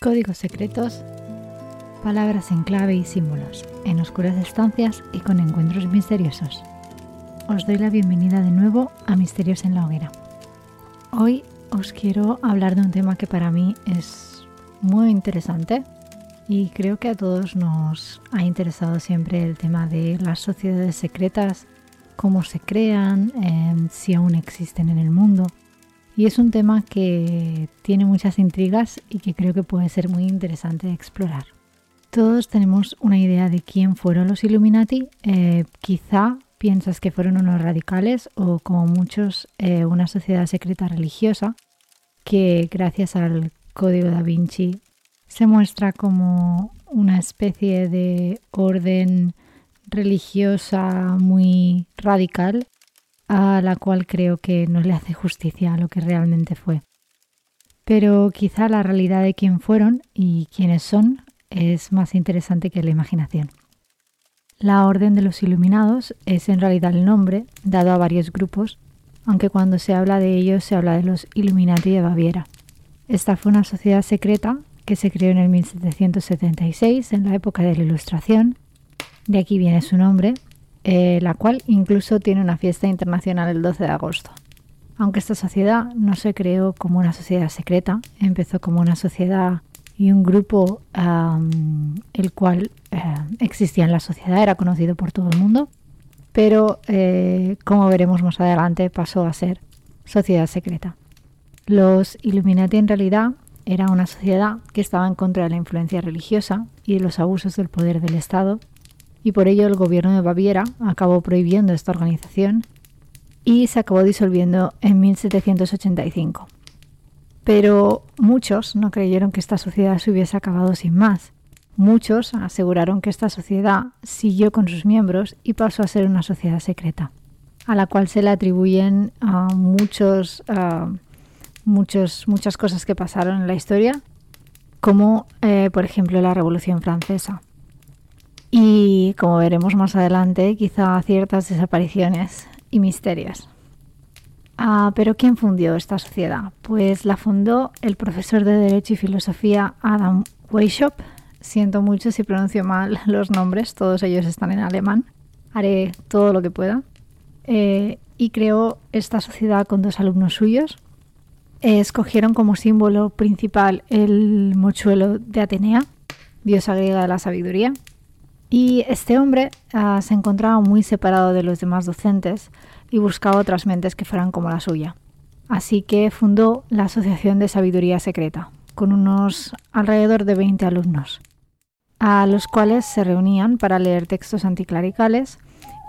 Códigos secretos, palabras en clave y símbolos, en oscuras estancias y con encuentros misteriosos. Os doy la bienvenida de nuevo a Misterios en la Hoguera. Hoy os quiero hablar de un tema que para mí es muy interesante y creo que a todos nos ha interesado siempre el tema de las sociedades secretas, cómo se crean, em, si aún existen en el mundo. Y es un tema que tiene muchas intrigas y que creo que puede ser muy interesante explorar. Todos tenemos una idea de quién fueron los Illuminati. Eh, quizá piensas que fueron unos radicales o como muchos eh, una sociedad secreta religiosa que gracias al código da Vinci se muestra como una especie de orden religiosa muy radical a la cual creo que no le hace justicia lo que realmente fue. Pero quizá la realidad de quién fueron y quiénes son es más interesante que la imaginación. La Orden de los Iluminados es en realidad el nombre dado a varios grupos, aunque cuando se habla de ellos se habla de los Illuminati de Baviera. Esta fue una sociedad secreta que se creó en el 1776, en la época de la Ilustración. De aquí viene su nombre, eh, la cual incluso tiene una fiesta internacional el 12 de agosto. Aunque esta sociedad no se creó como una sociedad secreta, empezó como una sociedad y un grupo el cual eh, existía en la sociedad, era conocido por todo el mundo, pero eh, como veremos más adelante pasó a ser sociedad secreta. Los Illuminati en realidad era una sociedad que estaba en contra de la influencia religiosa y de los abusos del poder del Estado y por ello el gobierno de Baviera acabó prohibiendo esta organización y se acabó disolviendo en 1785. Pero muchos no creyeron que esta sociedad se hubiese acabado sin más. Muchos aseguraron que esta sociedad siguió con sus miembros y pasó a ser una sociedad secreta, a la cual se le atribuyen muchos, muchos, muchas cosas que pasaron en la historia, como eh, por ejemplo la Revolución Francesa y, como veremos más adelante, quizá ciertas desapariciones y misterios. Ah, pero ¿quién fundió esta sociedad? Pues la fundó el profesor de Derecho y Filosofía Adam Weishaupt. Siento mucho si pronuncio mal los nombres, todos ellos están en alemán. Haré todo lo que pueda. Eh, y creó esta sociedad con dos alumnos suyos. escogieron como símbolo principal el mochuelo de Atenea, diosa griega de la sabiduría, y este hombre ah, se encontraba muy separado de los demás docentes y buscaba otras mentes que fueran como la suya. Así que fundó la Asociación de Sabiduría Secreta, con unos alrededor de 20 alumnos, a los cuales se reunían para leer textos anticlericales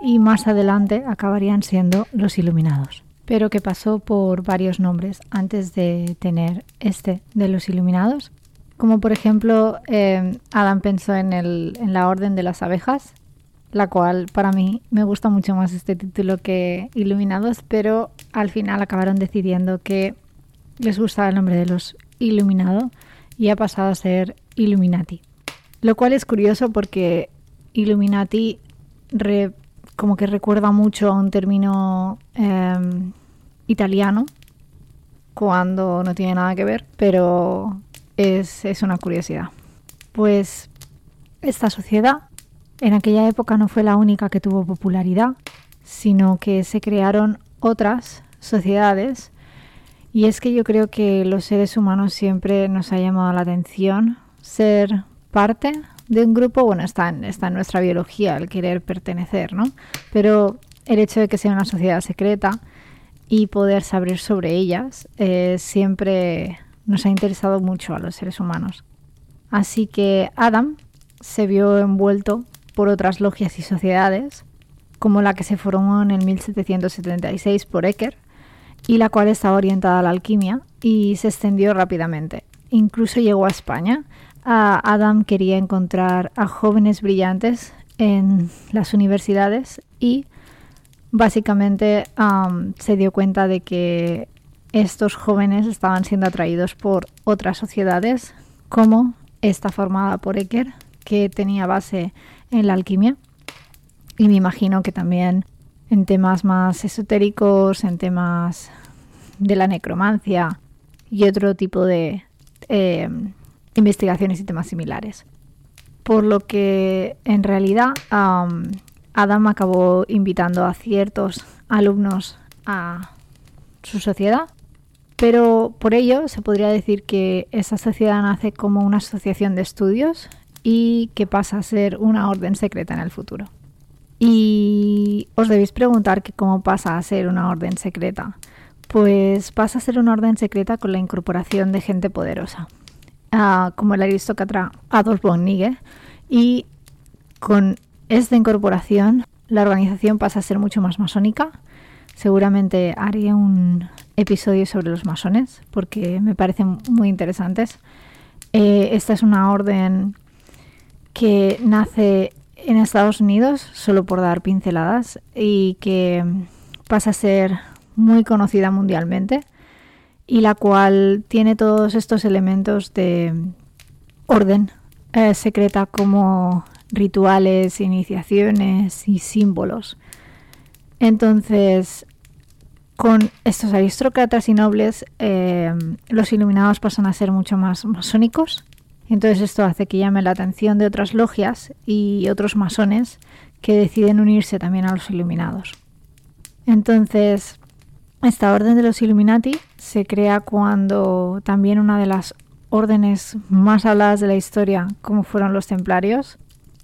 y más adelante acabarían siendo los Iluminados, pero que pasó por varios nombres antes de tener este de los Iluminados como por ejemplo, em, Adam pensó en, el, la Orden de las Abejas, la cual para mí me gusta mucho más este título que Iluminados, pero al final acabaron decidiendo que les gustaba el nombre de los Iluminado y ha pasado a ser Illuminati. Lo cual es curioso porque Illuminati como que recuerda mucho a un término em, italiano, cuando no tiene nada que ver, pero es, una curiosidad. Pues esta sociedad en aquella época no fue la única que tuvo popularidad, sino que se crearon otras sociedades y es que yo creo que los seres humanos siempre nos ha llamado la atención ser parte de un grupo, bueno, está en, está nuestra biología el querer pertenecer, ¿no? Pero el hecho de que sea una sociedad secreta y poder saber sobre ellas eh, siempre nos ha interesado mucho a los seres humanos. Así que Adam se vio envuelto por otras logias y sociedades, como la que se formó en el 1776 por Ecker, y la cual estaba orientada a la alquimia y se extendió rápidamente. Incluso llegó a España. Adam quería encontrar a jóvenes brillantes en las universidades y básicamente se dio cuenta de que estos jóvenes estaban siendo atraídos por otras sociedades, como esta formada por Ecker, que tenía base en la alquimia. Y me imagino que también en temas más esotéricos, en temas de la necromancia y otro tipo de eh, investigaciones y temas similares. Por lo que en realidad Adam acabó invitando a ciertos alumnos a su sociedad, pero por ello se podría decir que esa sociedad nace como una asociación de estudios y que pasa a ser una orden secreta en el futuro. Y os debéis preguntar que cómo pasa a ser una orden secreta. Pues pasa a ser una orden secreta con la incorporación de gente poderosa, ah, como el aristócrata Adolf von Nigge, y con esta incorporación la organización pasa a ser mucho más masónica. Seguramente haré un episodio sobre los masones porque me parecen muy interesantes. Eh, esta es una orden que nace en Estados Unidos, solo por dar pinceladas, y que pasa a ser muy conocida mundialmente y la cual tiene todos estos elementos de orden eh, secreta como rituales, iniciaciones y símbolos. Entonces, con estos aristócratas y nobles, eh, los iluminados pasan a ser mucho más masónicos entonces esto hace que llame la atención de otras logias y otros masones que deciden unirse también a los Iluminados. Entonces, esta orden de los Illuminati se crea cuando también una de las órdenes más habladas de la historia, como fueron los templarios,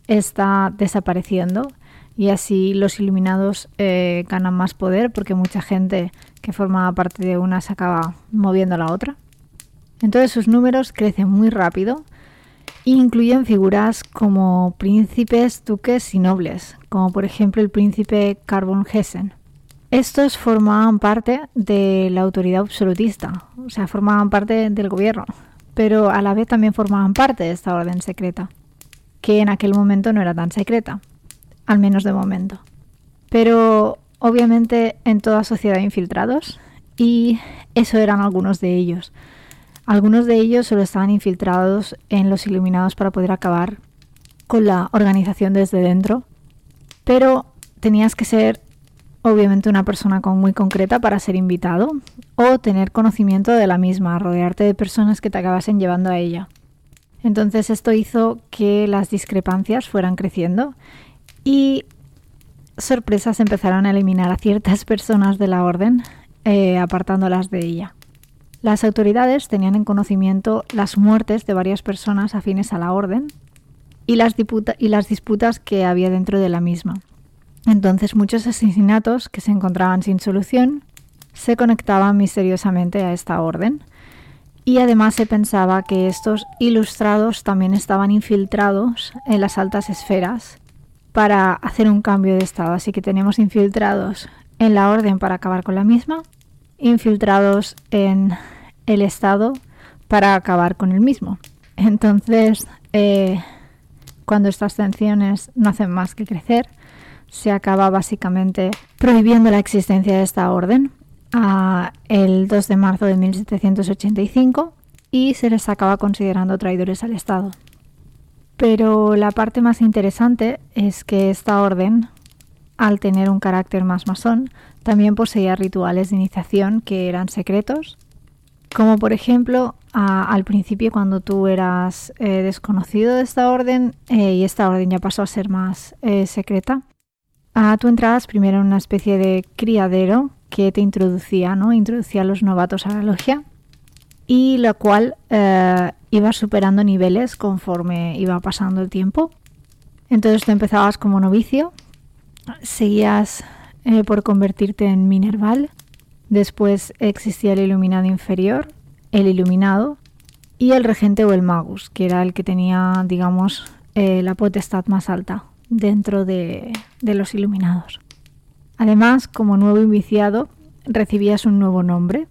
está desapareciendo y así los iluminados eh, ganan más poder porque mucha gente que formaba parte de una se acaba moviendo a la otra. Entonces sus números crecen muy rápido incluyen figuras como príncipes, duques y nobles, como por ejemplo el príncipe Carbon Hessen. Estos formaban parte de la autoridad absolutista, o sea, formaban parte del gobierno, pero a la vez también formaban parte de esta orden secreta, que en aquel momento no era tan secreta, al menos de momento. Pero obviamente en toda sociedad infiltrados, y eso eran algunos de ellos. Algunos de ellos solo estaban infiltrados en los iluminados para poder acabar con la organización desde dentro, pero tenías que ser obviamente una persona muy concreta para ser invitado o tener conocimiento de la misma, rodearte de personas que te acabasen llevando a ella. Entonces esto hizo que las discrepancias fueran creciendo y sorpresas empezaron a eliminar a ciertas personas de la orden, eh, apartándolas de ella. Las autoridades tenían en conocimiento las muertes de varias personas afines a la orden y las, y las disputas que había dentro de la misma. Entonces muchos asesinatos que se encontraban sin solución se conectaban misteriosamente a esta orden y además se pensaba que estos ilustrados también estaban infiltrados en las altas esferas para hacer un cambio de estado. Así que tenemos infiltrados en la orden para acabar con la misma infiltrados en el Estado para acabar con el mismo. Entonces, eh, cuando estas tensiones no hacen más que crecer, se acaba básicamente prohibiendo la existencia de esta orden el 2 de marzo de 1785 y se les acaba considerando traidores al Estado. Pero la parte más interesante es que esta orden, al tener un carácter más masón, también poseía rituales de iniciación que eran secretos, como por ejemplo al principio cuando tú eras eh, desconocido de esta orden eh, y esta orden ya pasó a ser más eh, secreta. a tú entrabas primero en una especie de criadero que te introducía, ¿no? Introducía a los novatos a la logia y la cual iba superando niveles conforme iba pasando el tiempo. Entonces tú empezabas como novicio, seguías eh, por convertirte en Minerval. Después existía el iluminado inferior, el iluminado y el regente o el magus, que era el que tenía, digamos, eh, la potestad más alta dentro de, los iluminados. Además, como nuevo iniciado, recibías un nuevo nombre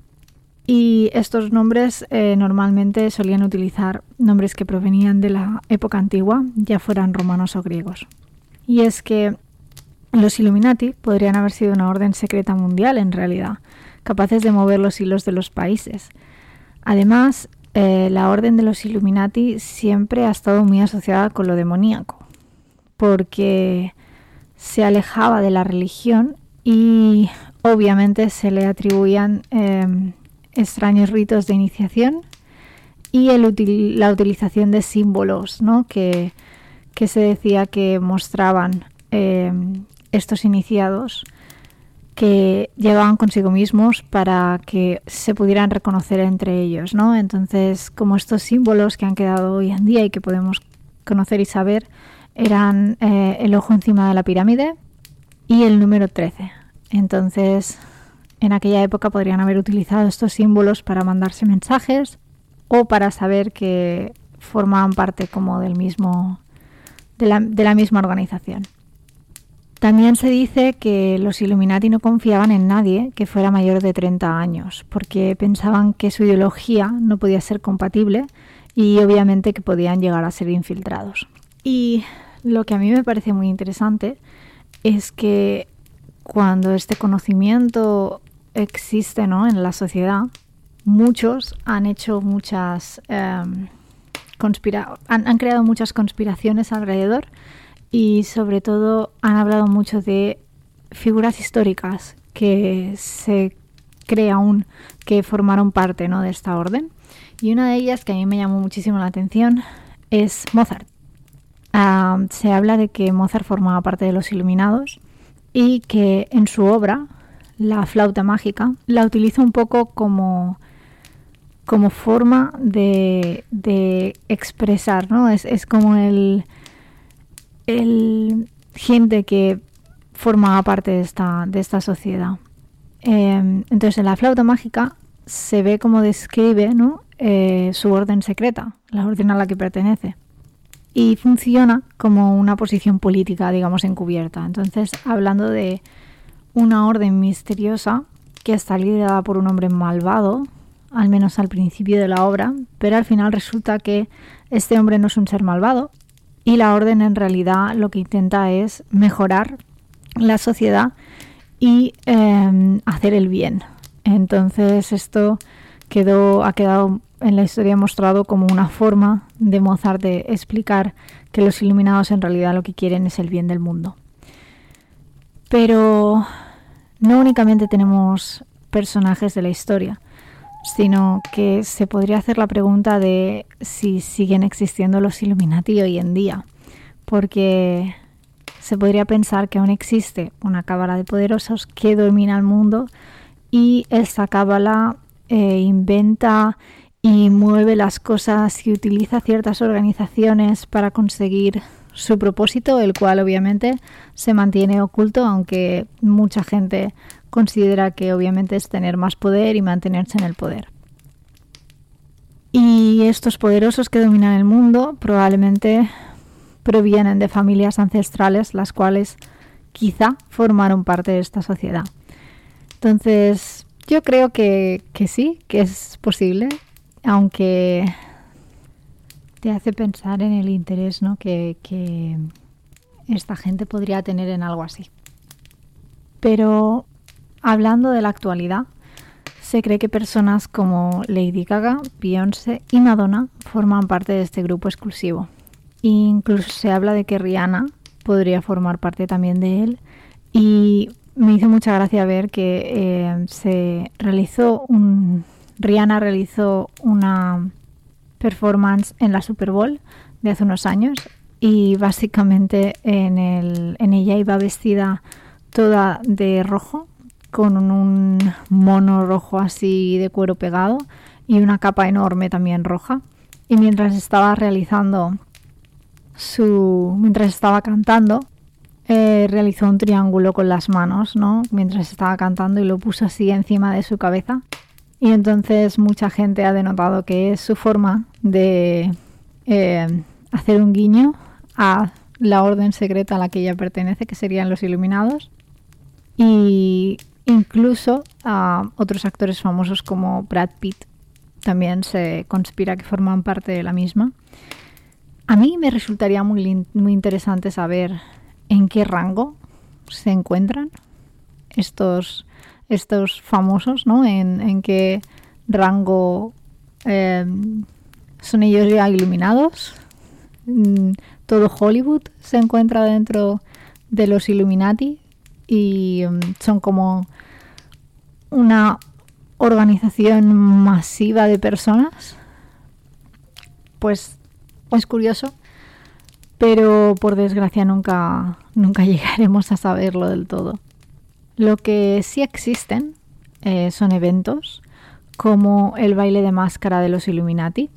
y estos nombres eh, normalmente solían utilizar nombres que provenían de la época antigua, ya fueran romanos o griegos. Y es que los Illuminati podrían haber sido una orden secreta mundial en realidad, capaces de mover los hilos de los países. Además, eh, la orden de los Illuminati siempre ha estado muy asociada con lo demoníaco, porque se alejaba de la religión y obviamente se le atribuían em, extraños ritos de iniciación y la utilización de símbolos ¿no? que, que, se decía que mostraban eh, estos iniciados que llevaban consigo mismos para que se pudieran reconocer entre ellos, ¿no? Entonces, como estos símbolos que han quedado hoy en día y que podemos conocer y saber, eran eh, el ojo encima de la pirámide y el número 13. Entonces, en aquella época podrían haber utilizado estos símbolos para mandarse mensajes o para saber que formaban parte como del mismo de la, de la misma organización. También se dice que los Illuminati no confiaban en nadie que fuera mayor de 30 años, porque pensaban que su ideología no podía ser compatible y obviamente que podían llegar a ser infiltrados. Y lo que a mí me parece muy interesante es que cuando este conocimiento existe ¿no? en la sociedad, muchos han hecho muchas em, han, creado muchas conspiraciones alrededor y sobre todo han hablado mucho de figuras históricas que se cree aún que formaron parte ¿no? de esta orden. Y una de ellas que a mí me llamó muchísimo la atención es Mozart. se habla de que Mozart formaba parte de los Iluminados y que en su obra, La flauta mágica, la utiliza un poco como como forma de, expresar, ¿no? Es, como el, el gente que formaba parte de esta, de esta sociedad. Em, entonces, en la flauta mágica se ve como describe ¿no? Eh, su orden secreta, la orden a la que pertenece. Y funciona como una posición política, digamos, encubierta. Entonces, hablando de una orden misteriosa que está liderada por un hombre malvado, al menos al principio de la obra, pero al final resulta que este hombre no es un ser malvado y la orden en realidad lo que intenta es mejorar la sociedad y em, hacer el bien. Entonces esto quedó, ha quedado en la historia mostrado como una forma de Mozart de explicar que los iluminados en realidad lo que quieren es el bien del mundo. Pero no únicamente tenemos personajes de la historia, sino que se podría hacer la pregunta de si siguen existiendo los Illuminati hoy en día, porque se podría pensar que aún existe una cábala de poderosos que domina el mundo y esta cábala eh, inventa y mueve las cosas y utiliza ciertas organizaciones para conseguir su propósito, el cual obviamente se mantiene oculto, aunque mucha gente considera que obviamente es tener más poder y mantenerse en el poder. Y estos poderosos que dominan el mundo probablemente provienen de familias ancestrales, las cuales quizá formaron parte de esta sociedad. Entonces, yo creo que, sí, que es posible, aunque te hace pensar en el interés ¿no? que, esta gente podría tener en algo así. Pero Hablando de la actualidad, se cree que personas como Lady Gaga, Beyoncé y Madonna forman parte de este grupo exclusivo. Incluso se habla de que Rihanna podría formar parte también de él. Y me hizo mucha gracia ver que eh, se realizó un. Rihanna realizó una performance en la Super Bowl de hace unos años y básicamente en, el, en ella iba vestida toda de rojo con un mono rojo así de cuero pegado y una capa enorme también roja. Y mientras estaba realizando su. mientras estaba cantando, eh, realizó un triángulo con las manos, ¿no? Mientras estaba cantando y lo puso así encima de su cabeza. Y entonces mucha gente ha denotado que es su forma de eh, hacer un guiño a la orden secreta a la que ella pertenece, que serían los Iluminados. Y Incluso a otros actores famosos como Brad Pitt también se conspira que forman parte de la misma. A mí me resultaría muy, muy interesante saber en qué rango se encuentran estos, estos famosos, ¿no? En, qué rango em, son ellos ya iluminados. Mm, todo Hollywood se encuentra dentro de los Illuminati y em, son como una organización masiva de personas pues es curioso, pero por desgracia nunca, nunca llegaremos a saberlo del todo. Lo que sí existen eh, son eventos como el baile de máscara de los Illuminati,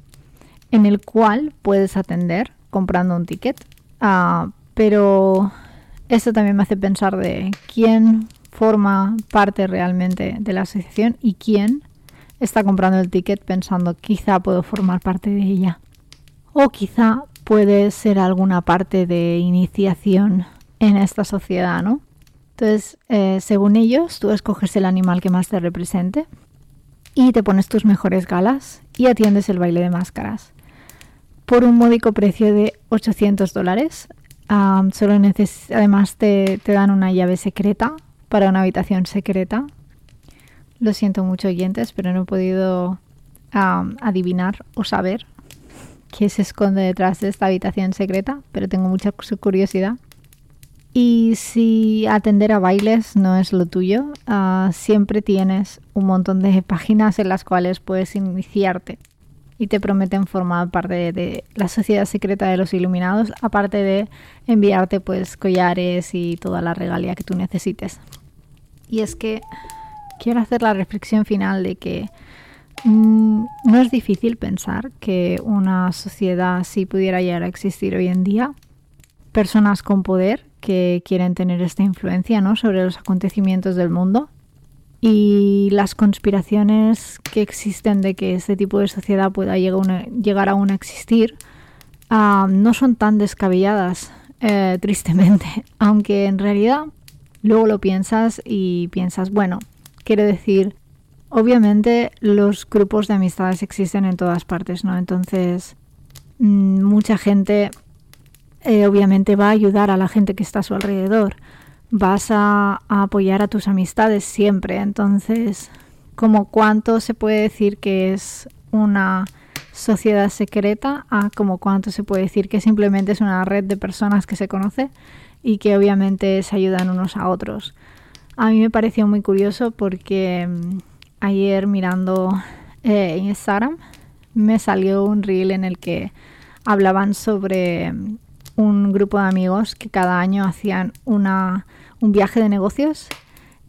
en el cual puedes atender comprando un ticket. Ah, pero eso también me hace pensar de quién forma parte realmente de la asociación y quién está comprando el ticket pensando quizá puedo formar parte de ella. O quizá puede ser alguna parte de iniciación en esta sociedad, ¿no? Entonces, eh, según ellos, tú escoges el animal que más te represente y te pones tus mejores galas y atiendes el baile de máscaras. Por un módico precio de 800 dólares. solo además te, te dan una llave secreta para una habitación secreta. Lo siento mucho, oyentes, pero no he podido adivinar o saber qué se esconde detrás de esta habitación secreta, pero tengo mucha curiosidad. Y si atender a bailes no es lo tuyo, ah, siempre tienes un montón de páginas en las cuales puedes iniciarte y te prometen formar parte de, la sociedad secreta de los iluminados, aparte de enviarte pues collares y toda la regalia que tú necesites. Y es que quiero hacer la reflexión final de que mm, no es difícil pensar que una sociedad así pudiera llegar a existir hoy en día. Personas con poder que quieren tener esta influencia ¿no? sobre los acontecimientos del mundo y las conspiraciones que existen de que este tipo de sociedad pueda llegar, aún a existir no son tan descabelladas, eh, tristemente, aunque en realidad luego lo piensas y piensas, bueno, quiero decir, obviamente los grupos de amistades existen en todas partes, ¿no? Entonces, mm, mucha gente eh, obviamente va a ayudar a la gente que está a su alrededor. Vas a, apoyar a tus amistades siempre. Entonces, como cuánto se puede decir que es una sociedad secreta a como cuánto se puede decir que simplemente es una red de personas que se conoce y que obviamente se ayudan unos a otros. A mí me pareció muy curioso porque mm, ayer mirando eh, Instagram me salió un reel en el que hablaban sobre mm, un grupo de amigos que cada año hacían una, un viaje de negocios.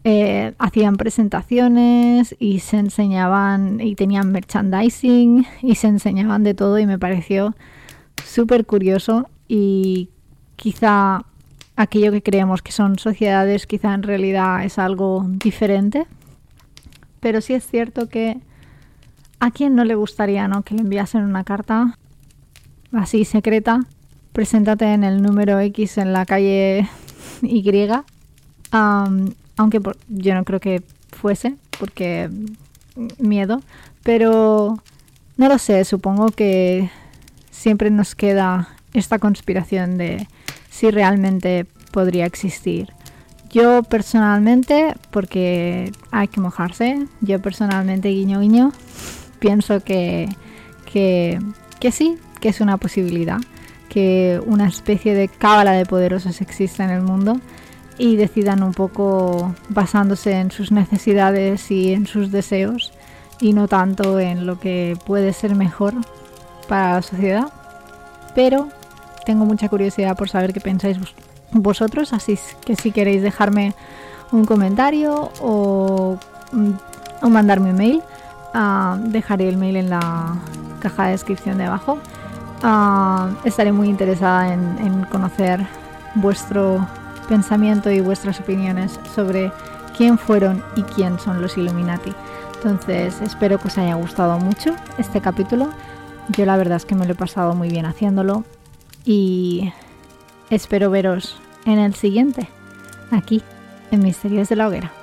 Eh, hacían presentaciones y se enseñaban y tenían merchandising y se enseñaban de todo y me pareció súper curioso y quizá aquello que creemos que son sociedades quizá en realidad es algo diferente. Pero sí es cierto que a quien no le gustaría ¿no? que le enviasen una carta así secreta, preséntate en el número X en la calle Y, aunque yo no creo que fuese, porque miedo, pero no lo sé, supongo que siempre nos queda esta conspiración de si realmente podría existir. Yo personalmente, porque hay que mojarse, yo personalmente, guiño guiño, pienso que, que, sí, que es una posibilidad, que una especie de cábala de poderosos exista en el mundo y decidan un poco basándose en sus necesidades y en sus deseos y no tanto en lo que puede ser mejor para la sociedad. Pero tengo mucha curiosidad por saber qué pensáis vosotros, así que si queréis dejarme un comentario o, mm, mandarme un mail, ah, dejaré el mail en la caja de descripción de abajo. Ah, estaré muy interesada en, conocer vuestro pensamiento y vuestras opiniones sobre quién fueron y quién son los Illuminati. Entonces espero que os haya gustado mucho este capítulo. Yo la verdad es que me lo he pasado muy bien haciéndolo y espero veros en el siguiente, aquí, en Misterios de la Hoguera.